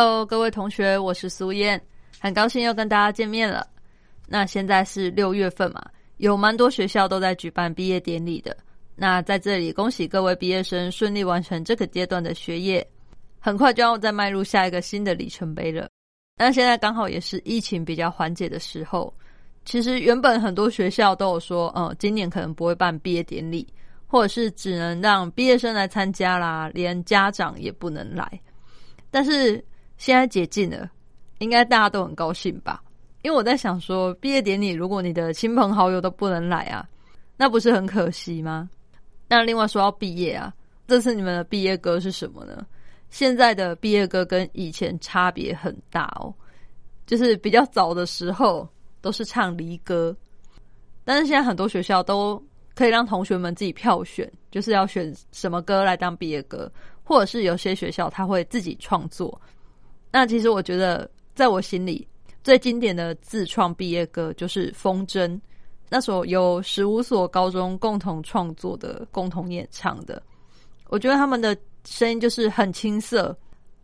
？Hello，各位同学，我是苏燕，很高兴又跟大家见面了。那现在是六月份嘛，有蛮多学校都在举办毕业典礼的。那在这里恭喜各位毕业生顺利完成这个阶段的学业，很快就要再迈入下一个新的里程碑了。那现在刚好也是疫情比较缓解的时候，其实原本很多学校都有说，嗯，今年可能不会办毕业典礼，或者是只能让毕业生来参加啦，连家长也不能来。但是现在解禁了，应该大家都很高兴吧？因为我在想说，毕业典礼如果你的亲朋好友都不能来啊，那不是很可惜吗？那另外说到毕业啊，这次你们的毕业歌是什么呢？现在的毕业歌跟以前差别很大哦，就是比较早的时候都是唱离歌，但是现在很多学校都可以让同学们自己票选，就是要选什么歌来当毕业歌，或者是有些学校他会自己创作。那其实我觉得，在我心里最经典的自创毕业歌就是《风筝》，那首由十五所高中共同创作的、共同演唱的。我觉得他们的声音就是很青涩，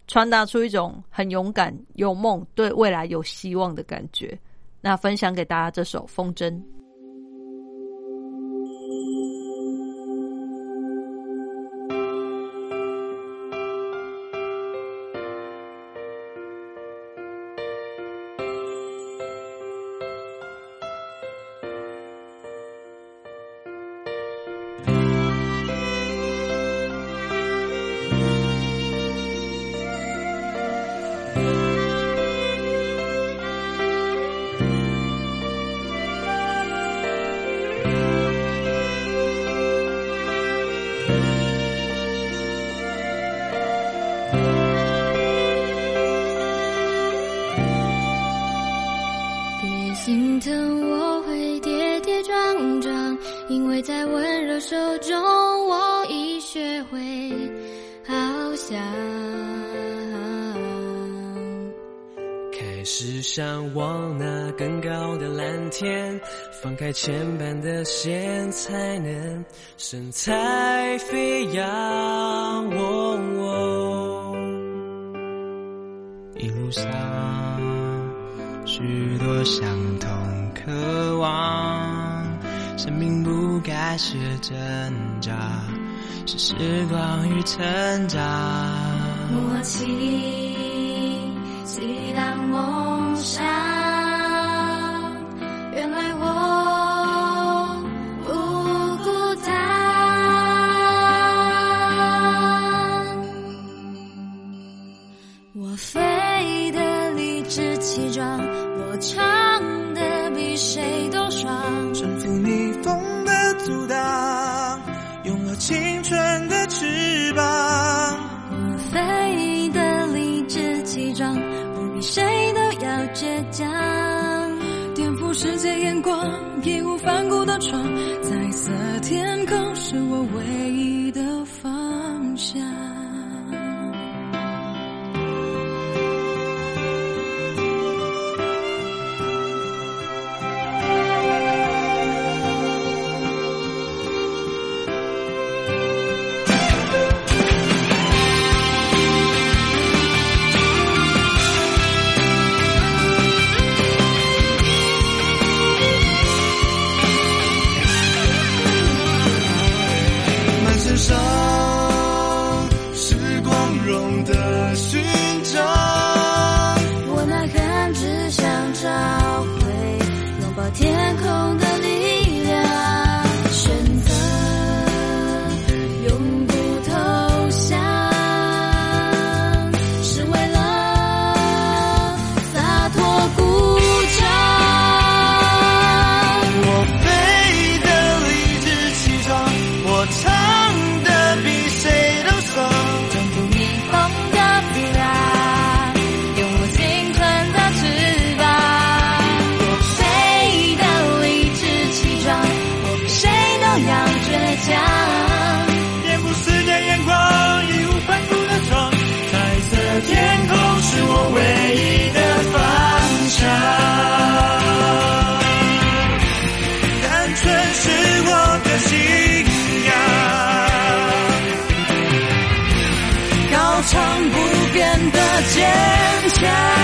传达出一种很勇敢、有梦、对未来有希望的感觉。那分享给大家这首《风筝》。才能神采飞扬。哦哦一路上，许多相同渴望，生命不该是挣扎，是时光与成长。默契，激荡梦想。我唱的比谁都爽。征服逆风的阻挡，拥有青春的翅膀。我飞得理直气壮，我比谁都要倔强。颠覆世界眼光，义无反顾的闯，彩色天空是我唯一的方向。Yeah.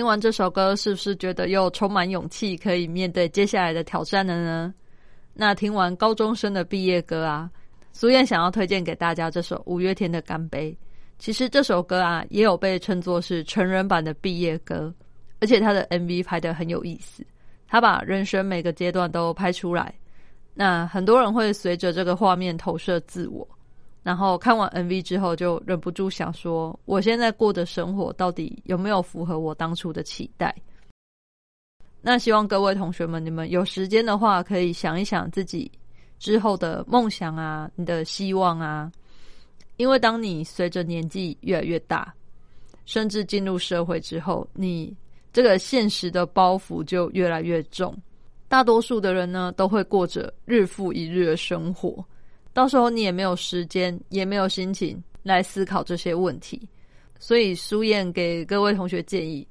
听完这首歌，是不是觉得又充满勇气，可以面对接下来的挑战了呢？那听完高中生的毕业歌啊，苏燕想要推荐给大家这首五月天的《干杯》。其实这首歌啊，也有被称作是成人版的毕业歌，而且它的 MV 拍的很有意思，他把人生每个阶段都拍出来。那很多人会随着这个画面投射自我。然后看完 MV 之后，就忍不住想说：我现在过的生活到底有没有符合我当初的期待？那希望各位同学们，你们有时间的话，可以想一想自己之后的梦想啊，你的希望啊。因为当你随着年纪越来越大，甚至进入社会之后，你这个现实的包袱就越来越重。大多数的人呢，都会过着日复一日的生活。到时候你也没有时间，也没有心情来思考这些问题，所以苏燕给各位同学建议：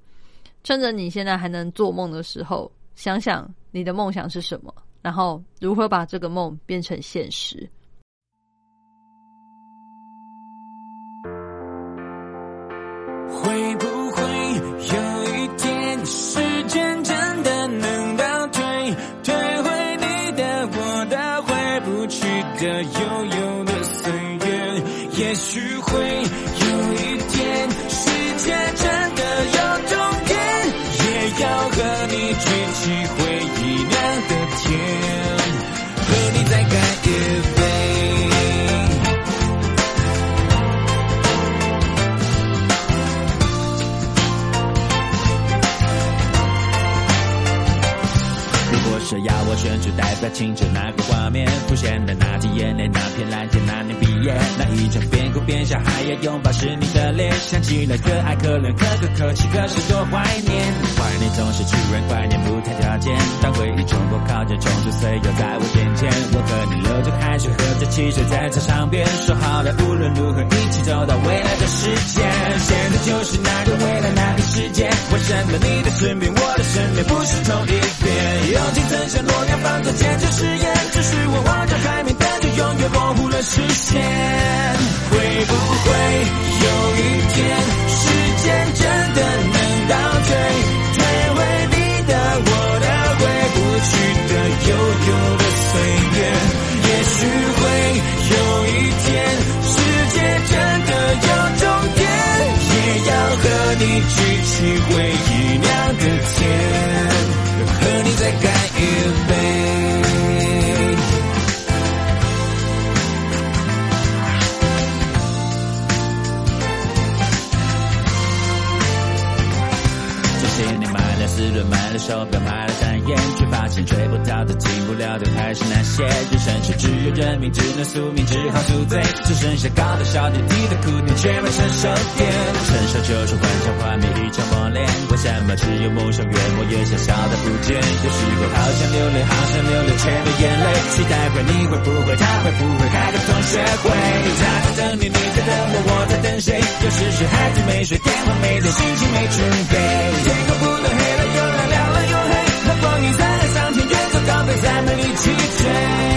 趁着你现在还能做梦的时候，想想你的梦想是什么，然后如何把这个梦变成现实。会不会有一天，时间拥抱是你的脸，想起来可爱可怜可歌可泣，可是多怀念。怀念总是突然怀念不谈条件，当回忆冲破靠近，冲出岁月在我眼前，我和你流着汗水，喝着汽水在操场边，说好了无论如何一起走到未来的世界。现在就是那个未来那个世界，为什么你的身边我的身边不是同一边？友情曾像诺亚方舟坚持誓言，只是我望着海面，永远模糊了视线。会不会有一天，时间真的能倒退，退回你的、我的、回不去的、悠悠的岁月？也许会有一天，世界真的有终点，也要和你举起回忆酿的甜，和你再干一杯。年买了四轮，买了手表，买了单眼，却发现追不到的、进不了的还是那些。人生是只有认命，只能宿命，只好宿醉，只剩下高的小点，低的苦点，却没成熟点。成熟就是幻想画面一场磨练，为什么只有梦想越磨越小，小的不见？有时候好想流泪，好想流泪，却没眼泪。期待会，你会不会，他会不会开个同学会？他在等你，你在等我，我在等谁？有时是孩子没睡，电话没接，心情没准备。天空不断黑，了再没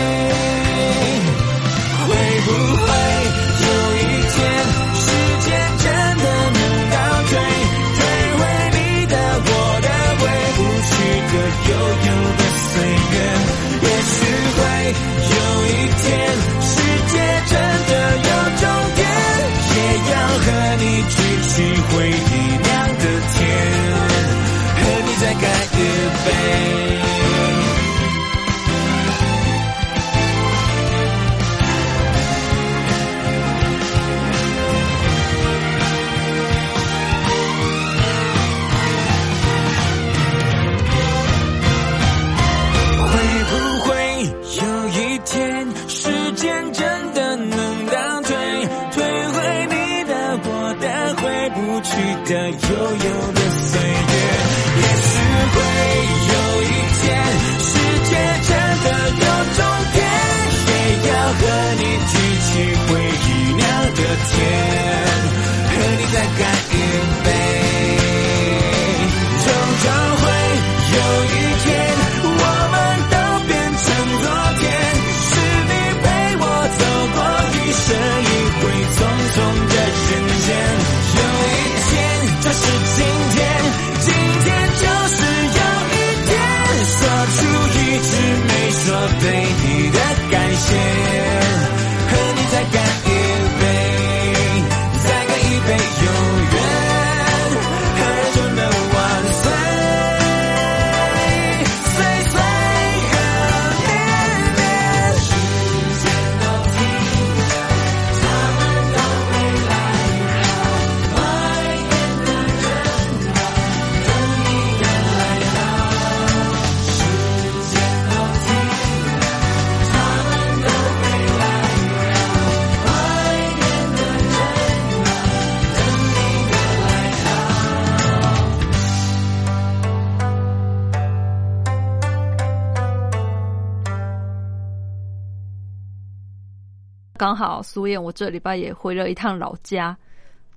好苏燕，我这礼拜也回了一趟老家。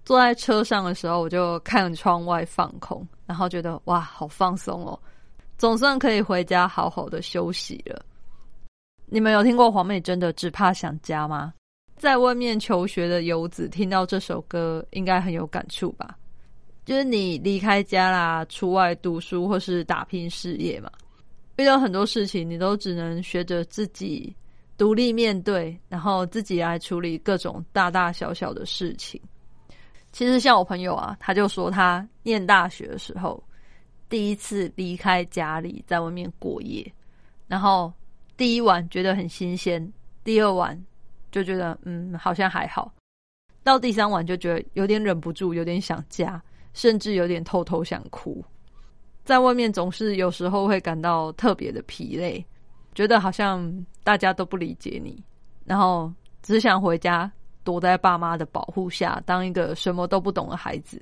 坐在车上的时候，我就看窗外放空，然后觉得哇，好放松哦，总算可以回家好好的休息了。你们有听过黄美珍的《只怕想家》吗？在外面求学的游子听到这首歌，应该很有感触吧？就是你离开家啦，出外读书或是打拼事业嘛，遇到很多事情，你都只能学着自己独立面对，然后自己来处理各种大大小小的事情。其实像我朋友啊，他就说他念大学的时候，第一次离开家里，在外面过夜，然后第一晚觉得很新鲜，第二晚就觉得嗯好像还好，到第三晚就觉得有点忍不住，有点想家，甚至有点偷偷想哭。在外面总是有时候会感到特别的疲累，觉得好像大家都不理解你，然后只想回家躲在爸妈的保护下，当一个什么都不懂的孩子。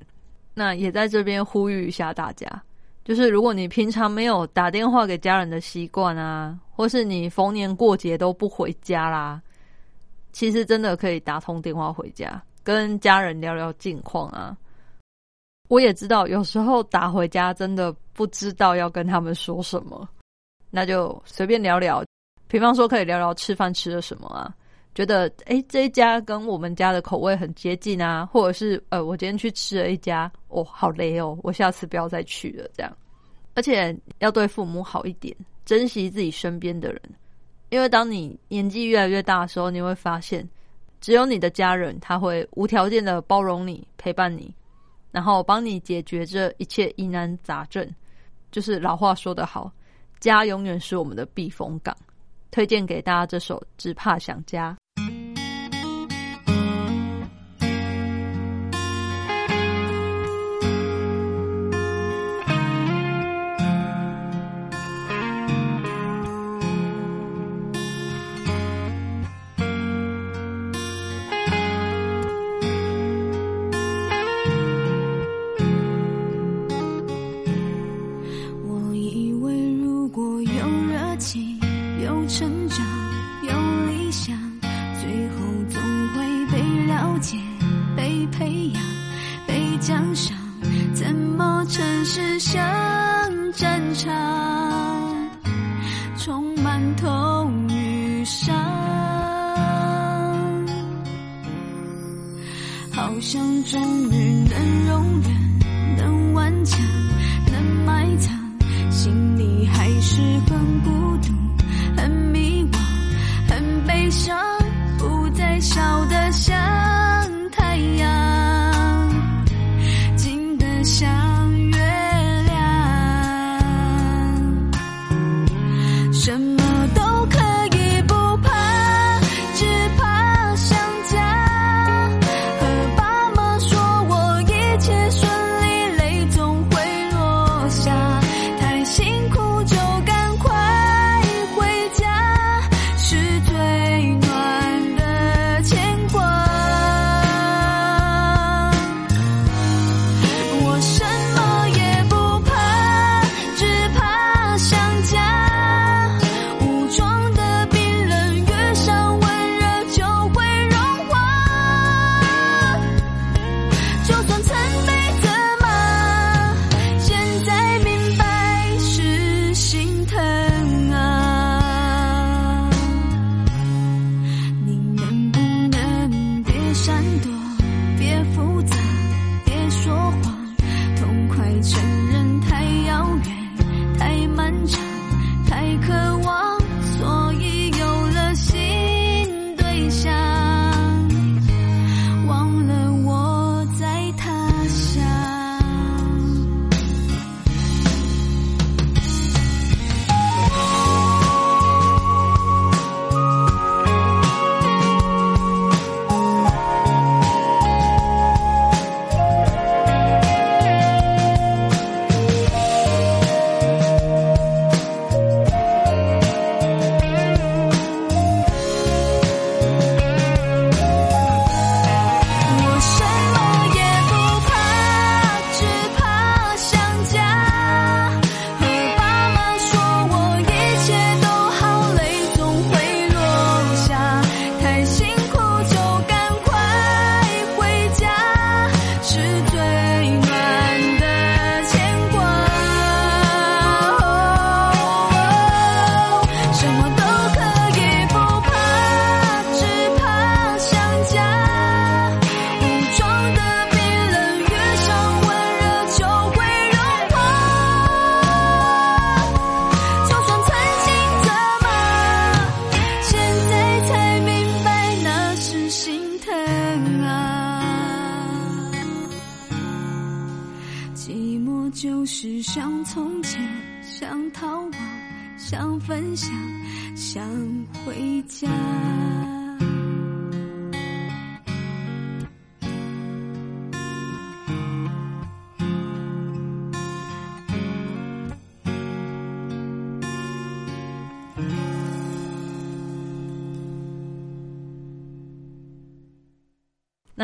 那也在这边呼吁一下大家，就是如果你平常没有打电话给家人的习惯啊，或是你逢年过节都不回家啦，其实真的可以打通电话回家，跟家人聊聊近况啊。我也知道，有时候打回家真的不知道要跟他们说什么，那就随便聊聊。比方说，可以聊聊吃饭吃了什么啊，觉得诶这一家跟我们家的口味很接近啊，或者是呃我今天去吃了一家，哦好累哦，我下次不要再去了这样。而且要对父母好一点，珍惜自己身边的人，因为当你年纪越来越大的时候，你会发现，只有你的家人他会无条件的包容你、陪伴你。然后帮你解决这一切疑难杂症，就是老话说得好，家永远是我们的避风港。推荐给大家这首《只怕想家》。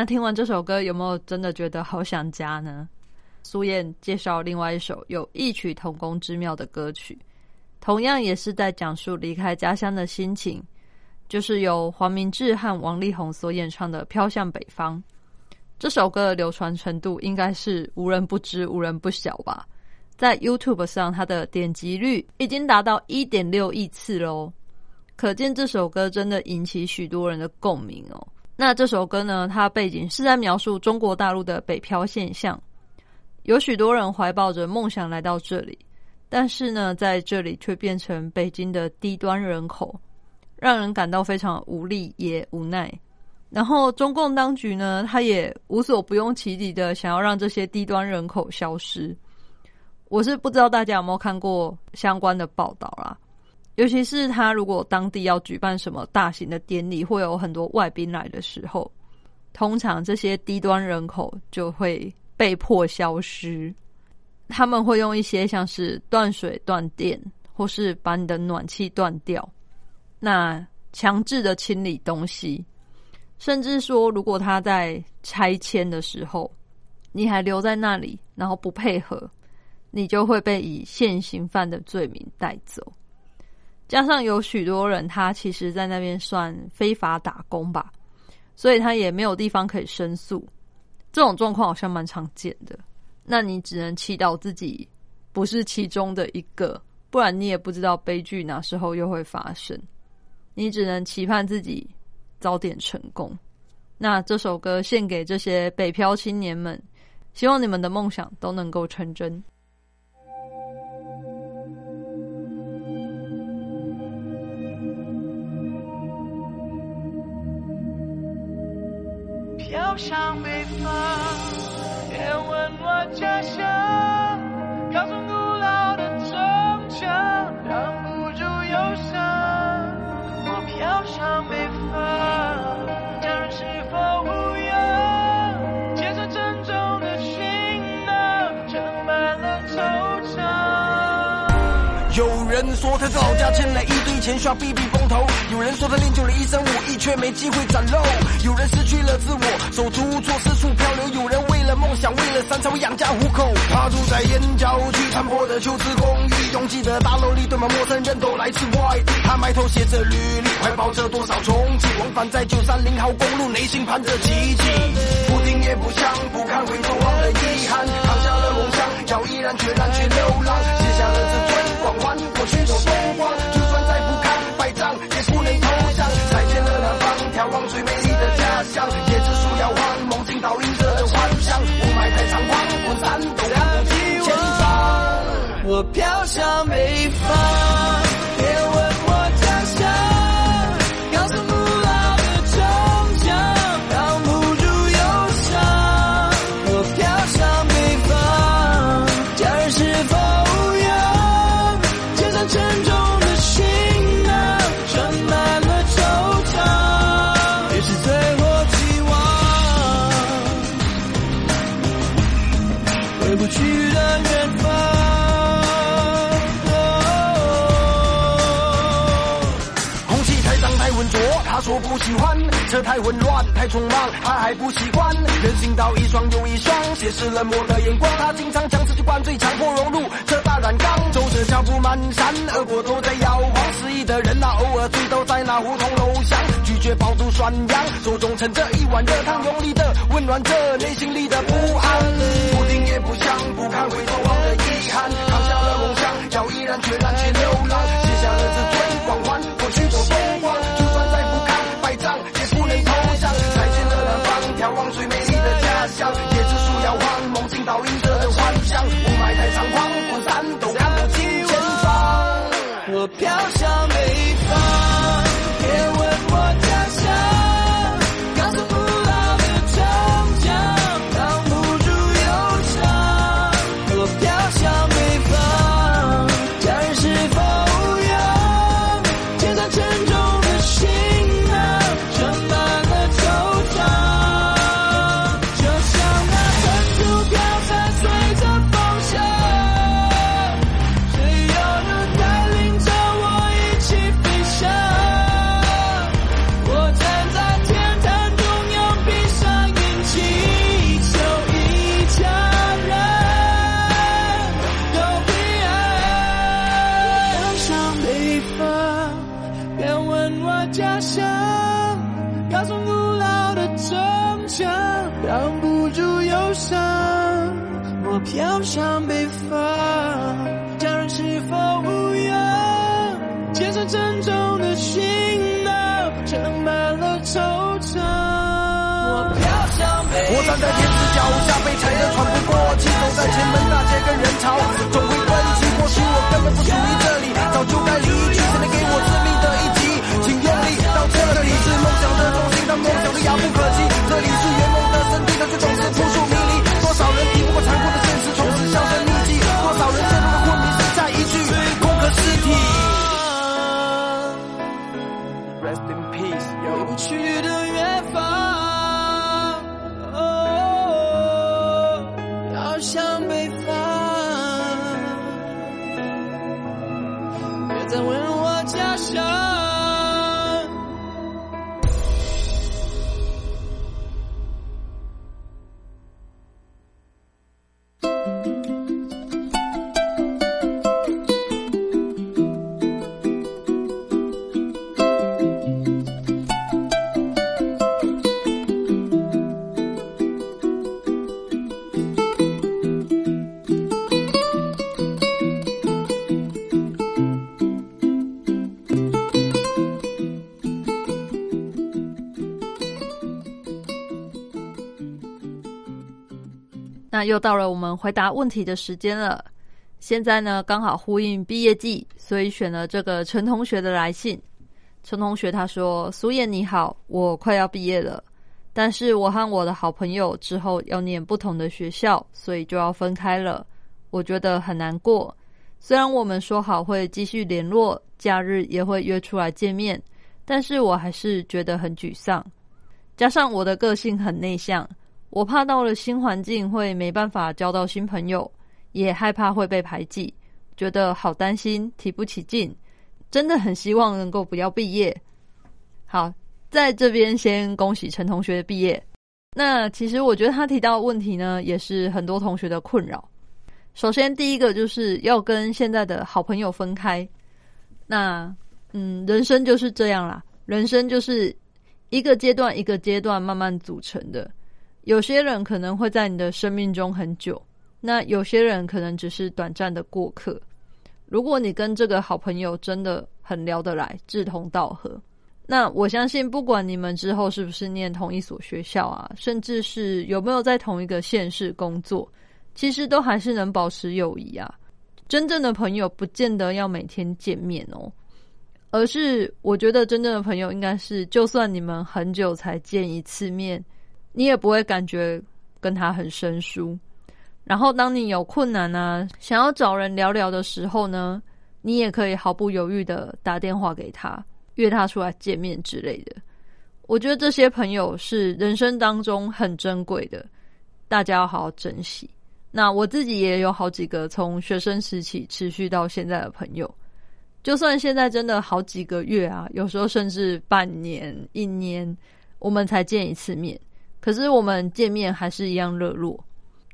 那听完这首歌，有没有真的觉得好想家呢？苏燕介绍另外一首有异曲同工之妙的歌曲，同样也是在讲述离开家乡的心情，就是由黄明志和王力宏所演唱的《飘向北方》。这首歌的流传程度应该是无人不知、无人不晓吧？在 YouTube 上，它的点击率已经达到一点六亿次喽，可见这首歌真的引起许多人的共鸣哦。那这首歌呢？它背景是在描述中国大陆的北漂现象，有许多人怀抱着梦想来到这里，但是呢，在这里却变成北京的低端人口，让人感到非常无力也无奈。然后中共当局呢，他也无所不用其极的想要让这些低端人口消失。我是不知道大家有没有看过相关的报道啦。尤其是他如果当地要举办什么大型的典礼，会有很多外宾来的时候，通常这些低端人口就会被迫消失。他们会用一些像是断水断电，或是把你的暖气断掉，那强制的清理东西，甚至说如果他在拆迁的时候，你还留在那里，然后不配合，你就会被以现行犯的罪名带走。加上有许多人，他其实在那边算非法打工吧，所以他也没有地方可以申诉。这种状况好像蛮常见的。那你只能祈祷自己不是其中的一个，不然你也不知道悲剧哪时候又会发生。你只能期盼自己早点成功。那这首歌献给这些北漂青年们，希望你们的梦想都能够成真。飘向北方，别问我家乡，高耸古老的城墙，挡不住忧伤。我飘向北方，他在老家欠了一堆钱，需要避避风头；有人说他练就了一身武艺，却没机会展露；有人失去了自我，手足无措，四处漂流；有人为了梦想，为了山才会养家糊口。他住在燕郊区残破的旧式公寓，拥挤的大楼里堆满陌生人，都来自外地。他埋头写着履历，怀抱着多少憧憬，往返在九三零号公路，内心盼着奇迹。不听也不想，不看回头望的遗憾，扛下了梦想，要毅然决然去流浪，还不习惯。人行道一双又一双，斜视冷漠的眼光。他经常将自己灌醉，强迫融入这大染缸。走着脚步蹒跚，耳朵都在摇晃。失意的人呐、偶尔醉倒在那胡同楼巷，拒绝饱读涮羊，手中盛着一碗热汤，用力的温暖着内心里的不安。不听也不想，不看回头望的遗憾，扛下了梦想，要毅然决然去流浪，踩得喘不过气，走在前门大街跟人潮，总会分歧。或许我根本不属于这里，早就该离去，谁能给我致命的一击？请用力到这里是梦想的中心，但梦想的遥不可及。这里是圆梦的圣地，但却总是扑朔迷那又到了我们回答问题的时间了。现在呢，刚好呼应毕业季，所以选了这个陈同学的来信。陈同学他说：“苏燕你好，我快要毕业了，但是我和我的好朋友之后要念不同的学校，所以就要分开了。我觉得很难过。虽然我们说好会继续联络，假日也会约出来见面，但是我还是觉得很沮丧。加上我的个性很内向。”我怕到了新环境会没办法交到新朋友，也害怕会被排挤，觉得好担心，提不起劲，真的很希望能够不要毕业。好，在这边先恭喜陈同学毕业。那其实我觉得他提到的问题呢，也是很多同学的困扰。首先，第一个就是要跟现在的好朋友分开。那嗯，人生就是这样啦，人生就是一个阶段一个阶段慢慢组成的。有些人可能会在你的生命中很久，那有些人可能只是短暂的过客。如果你跟这个好朋友真的很聊得来，志同道合，那我相信不管你们之后是不是念同一所学校啊，甚至是有没有在同一个县市工作，其实都还是能保持友谊啊。真正的朋友不见得要每天见面哦，而是我觉得真正的朋友应该是，就算你们很久才见一次面。你也不会感觉跟他很生疏，然后当你有困难啊，想要找人聊聊的时候呢，你也可以毫不犹豫的打电话给他，约他出来见面之类的。我觉得这些朋友是人生当中很珍贵的，大家要好好珍惜。那我自己也有好几个从学生时期持续到现在的朋友，就算现在真的好几个月啊，有时候甚至半年、一年，我们才见一次面。可是我们见面还是一样热络，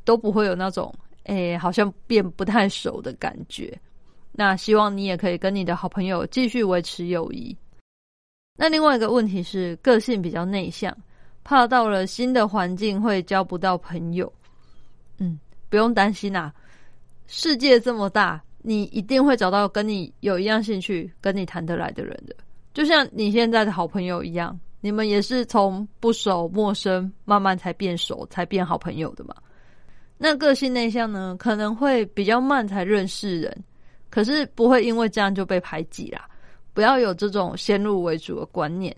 都不会有那种诶好像变不太熟的感觉。那希望你也可以跟你的好朋友继续维持友谊。那另外一个问题是，个性比较内向，怕到了新的环境会交不到朋友。嗯，不用担心啊，世界这么大，你一定会找到跟你有一样兴趣、跟你谈得来的人的，就像你现在的好朋友一样。你们也是从不熟、陌生，慢慢才变熟，才变好朋友的嘛？那个性内向呢，可能会比较慢才认识人，可是不会因为这样就被排挤啦。不要有这种先入为主的观念，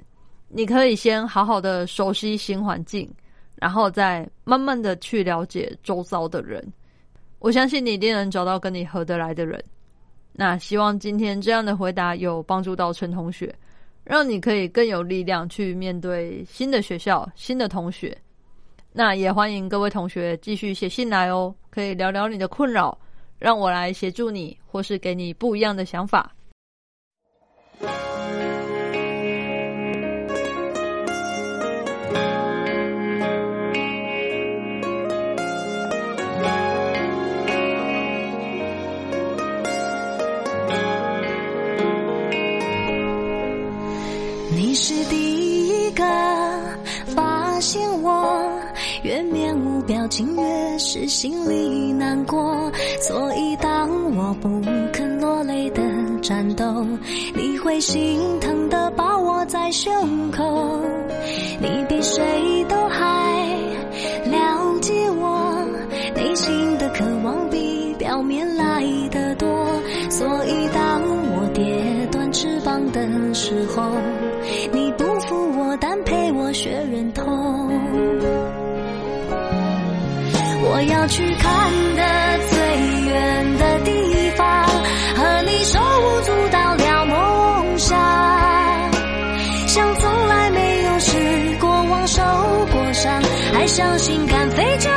你可以先好好的熟悉新环境，然后再慢慢的去了解周遭的人。我相信你一定能找到跟你合得来的人。那希望今天这样的回答有帮助到陈同学。让你可以更有力量去面对新的学校、新的同学。那也欢迎各位同学继续写信来哦，可以聊聊你的困扰，让我来协助你，或是给你不一样的想法。是第一个发现我，越面无表情，越是心里难过。所以当我不肯落泪的战斗，你会心疼的抱我在胸口。你比谁都还了解我内心的渴望，比表面来的多。所以当我跌断翅膀的时候，学忍痛。我要去看的最远的地方，和你手舞足蹈聊梦想，像从来没有失过望受过伤，还相信敢飞就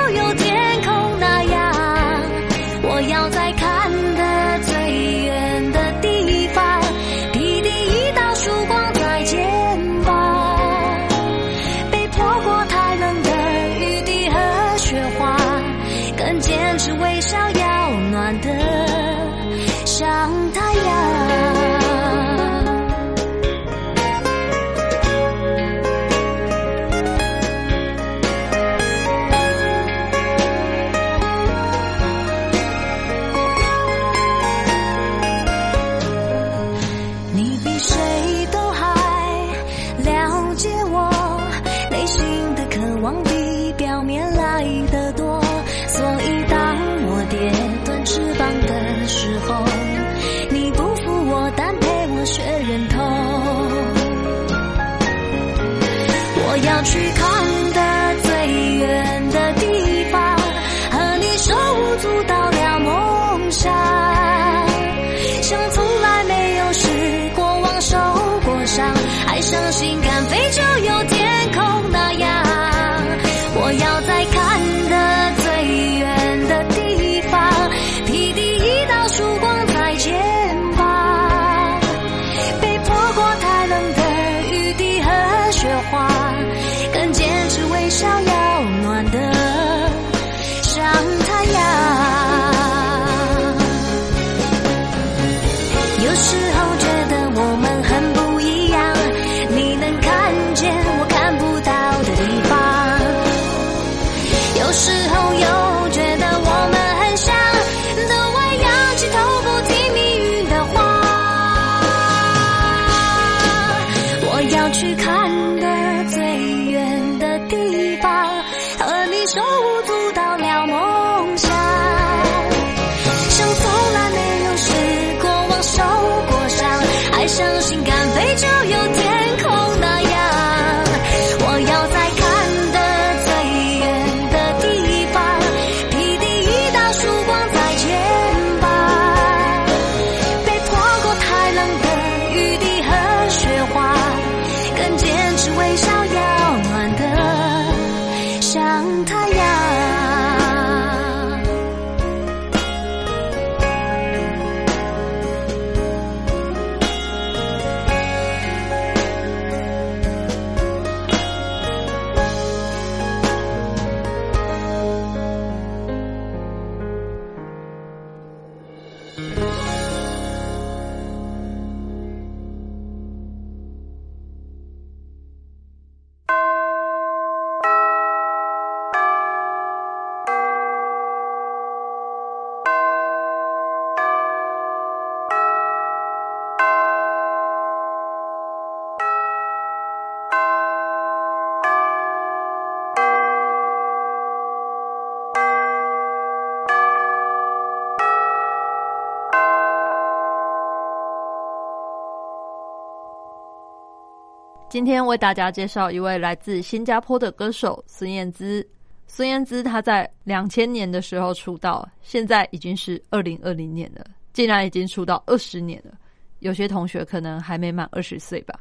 今天为大家介绍一位来自新加坡的歌手孙燕姿。孙燕姿她在两千年的时候出道，现在已经是二零二零年了，竟然已经出道二十年了。有些同学可能还没满二十岁吧。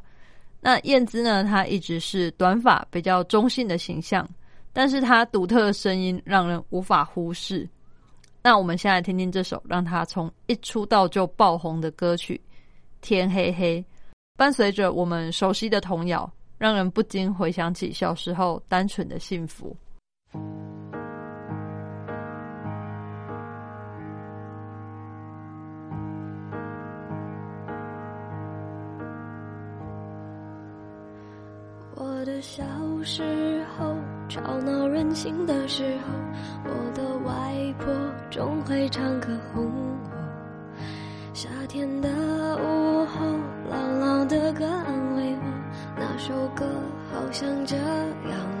那燕姿呢，她一直是短发、比较中性的形象，但是她独特的声音让人无法忽视。那我们现在听听这首让她从一出道就爆红的歌曲《天黑黑》。伴随着我们熟悉的童谣，让人不禁回想起小时候单纯的幸福。我的小时候，吵闹任性的时候，我的外婆总会唱歌哄我。夏天的午后，朗朗的歌安慰我，那首歌好像这样。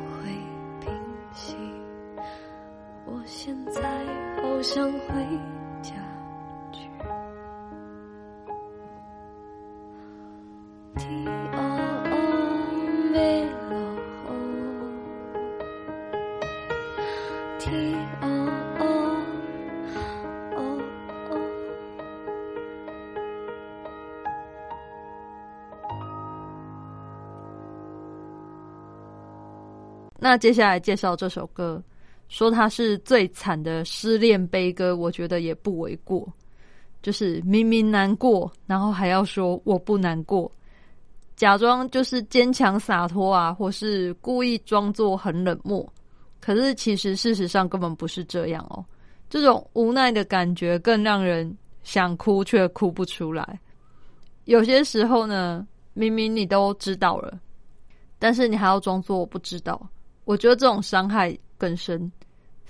想回家去。天白咯，天那接下来介绍这首歌，说他是最惨的失恋悲歌，我觉得也不为过。就是明明难过，然后还要说我不难过，假装就是坚强洒脱啊，或是故意装作很冷漠。可是其实事实上根本不是这样哦。这种无奈的感觉更让人想哭却哭不出来。有些时候呢，明明你都知道了，但是你还要装作我不知道。我觉得这种伤害更深。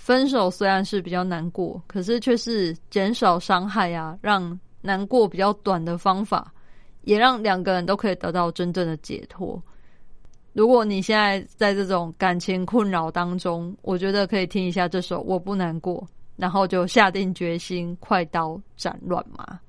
分手虽然是比较难过，可是却是减少伤害啊，让难过比较短的方法，也让两个人都可以得到真正的解脱。如果你现在在这种感情困扰当中，我觉得可以听一下这首《我不难过》，然后就下定决心快刀斩乱麻。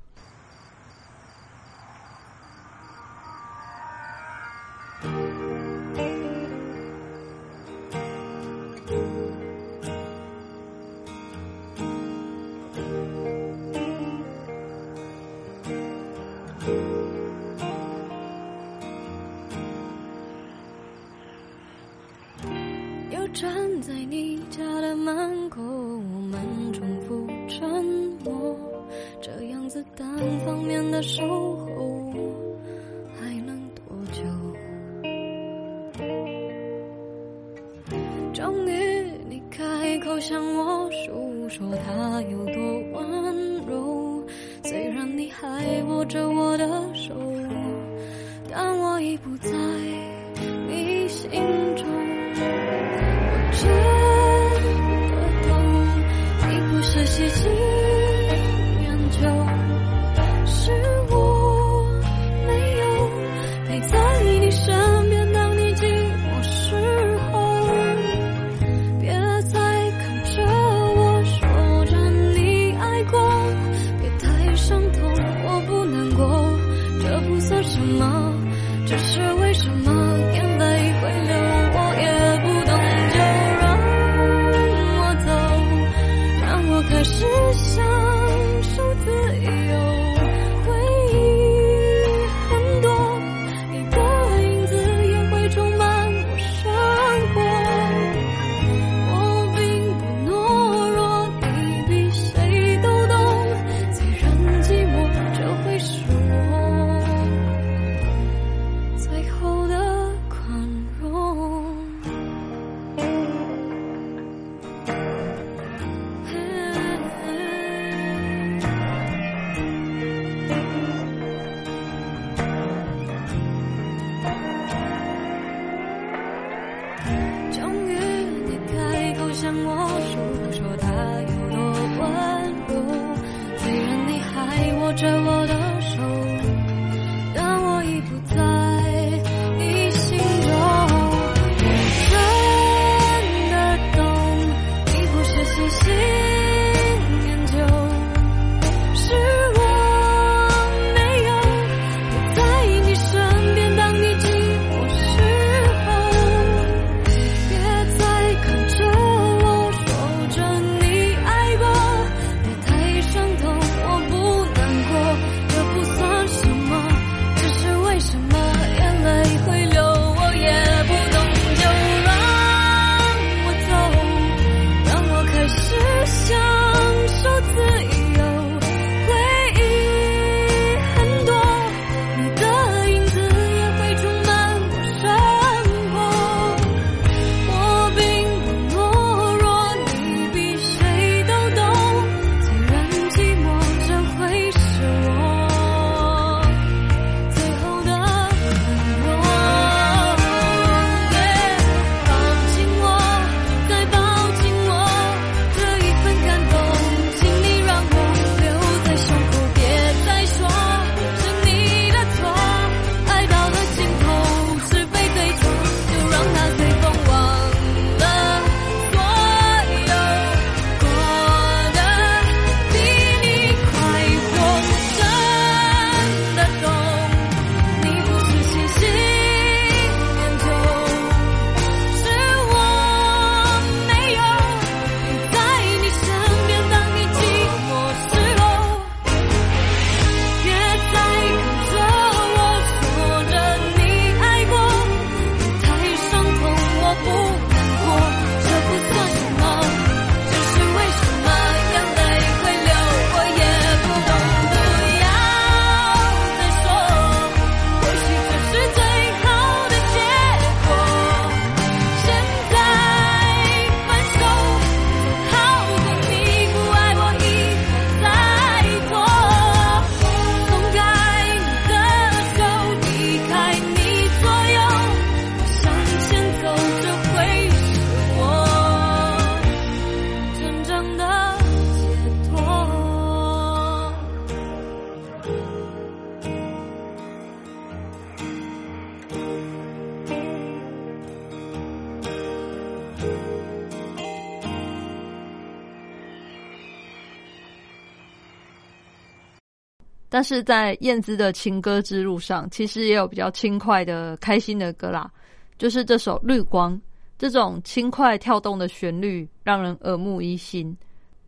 是在燕姿的情歌之路上其实也有比较轻快的开心的歌啦就是这首绿光这种轻快跳动的旋律让人耳目一新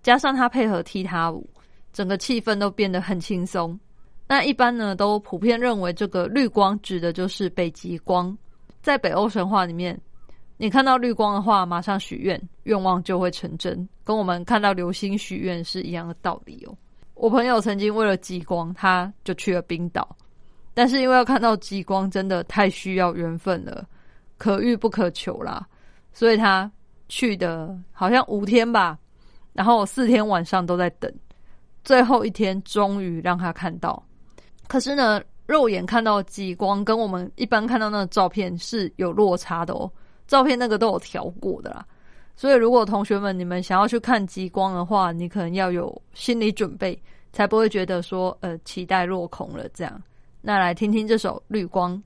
加上他配合踢踏舞整个气氛都变得很轻松。那一般呢都普遍认为这个绿光指的就是北极光在北欧神话里面你看到绿光的话马上许愿愿望就会成真跟我们看到流星许愿是一样的道理哦。我朋友曾经为了激光他就去了冰岛。但是因为要看到激光真的太需要缘分了可遇不可求啦。所以他去的好像五天吧然后四天晚上都在等最后一天终于让他看到。可是呢肉眼看到极光跟我们一般看到那个照片是有落差的哦照片那个都有调过的啦所以如果同学们你们想要去看极光的话，你可能要有心理准备，才不会觉得说呃期待落空了这样。那来听听这首《绿光》。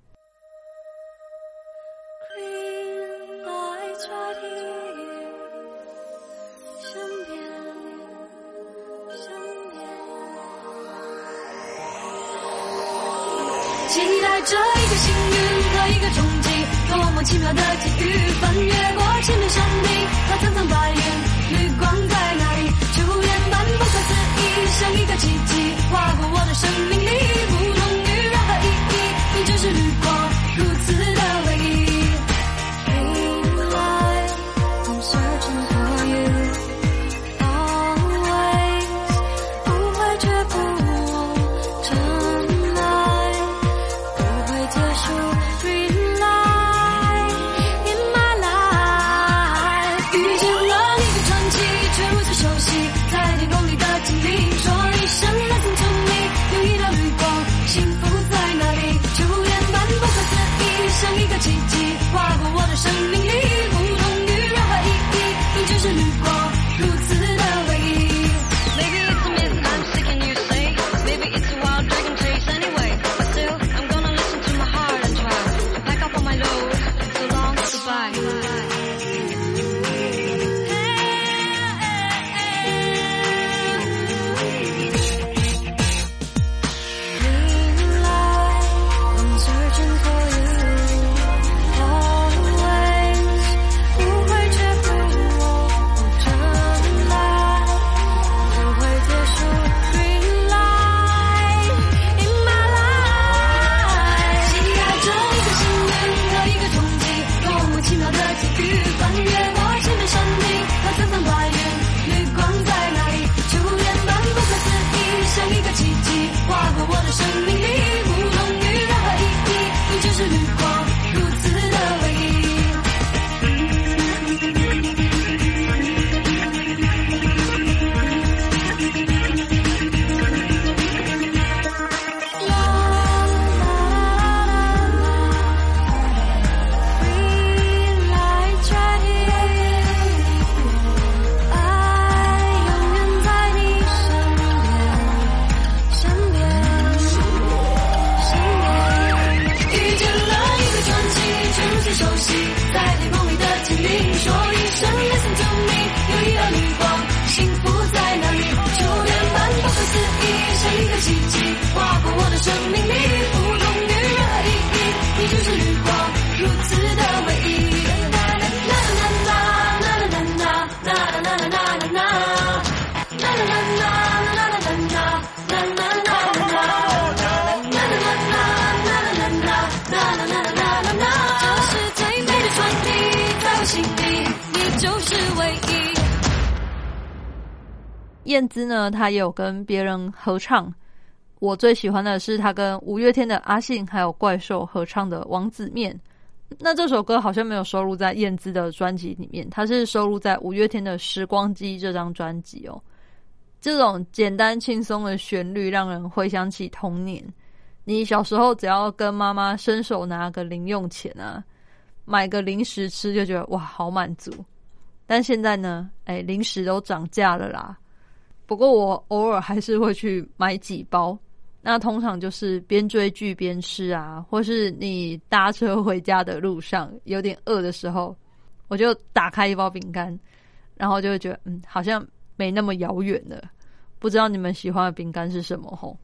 期待着一个幸运，奇妙的际遇！翻越过千面山顶和层层白云，绿光在哪里？初恋般不可思议，像一个奇迹，划过我的生命里，不同于任何意义，你就是绿光，也有跟别人合唱。我最喜欢的是他跟五月天的阿信还有怪兽合唱的《王子面》。那这首歌好像没有收录在燕姿的专辑里面，它是收录在五月天的《时光机》这张专辑哦。这种简单轻松的旋律，让人回想起童年。你小时候只要跟妈妈伸手拿个零用钱啊，买个零食吃，就觉得哇，好满足。但现在呢，哎，零食都涨价了啦。不过我偶尔还是会去买几包，那通常就是边追剧边吃啊，或是你搭车回家的路上有点饿的时候，我就打开一包饼干，然后就会觉得嗯，好像没那么遥远了。不知道你们喜欢的饼干是什么吼？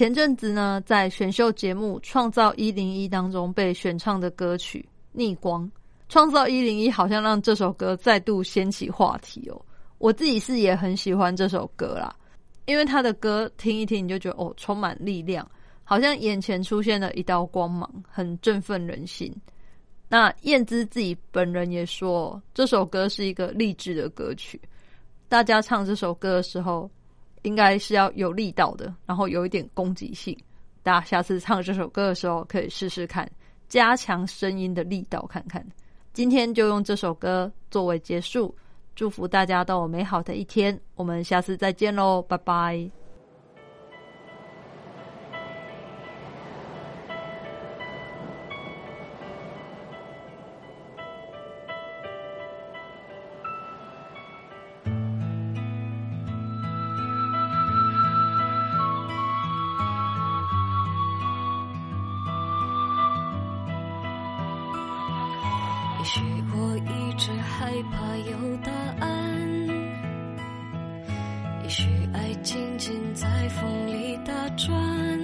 前阵子呢，在选秀节目《创造一零一》当中被选唱的歌曲《逆光》，《创造一零一》好像让这首歌再度掀起话题哦。我自己是也很喜欢这首歌啦，因为他的歌听一听你就觉得哦，充满力量，好像眼前出现了一道光芒，很振奋人心。那燕姿自己本人也说，这首歌是一个励志的歌曲，大家唱这首歌的时候。应该是要有力道的，然后有一点攻击性。大家下次唱这首歌的时候，可以试试看，加强声音的力道看看。今天就用这首歌作为结束，祝福大家都有美好的一天。我们下次再见喽，拜拜。我一直害怕有答案，也许爱静静在风里打转，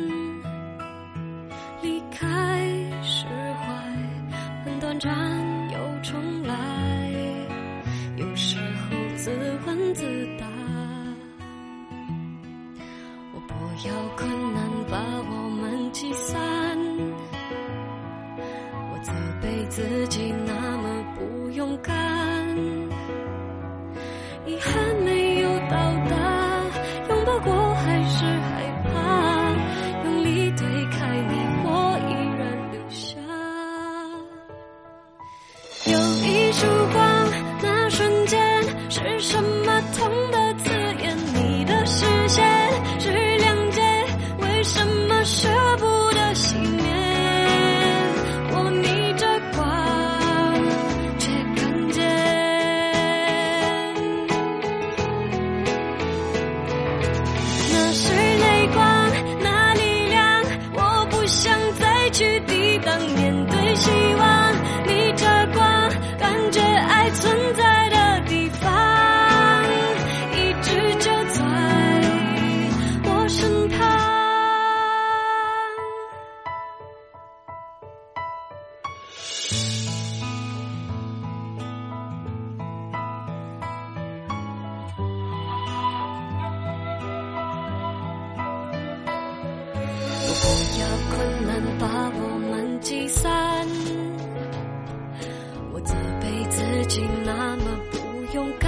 困难把我们击散，我责备自己那么不勇敢，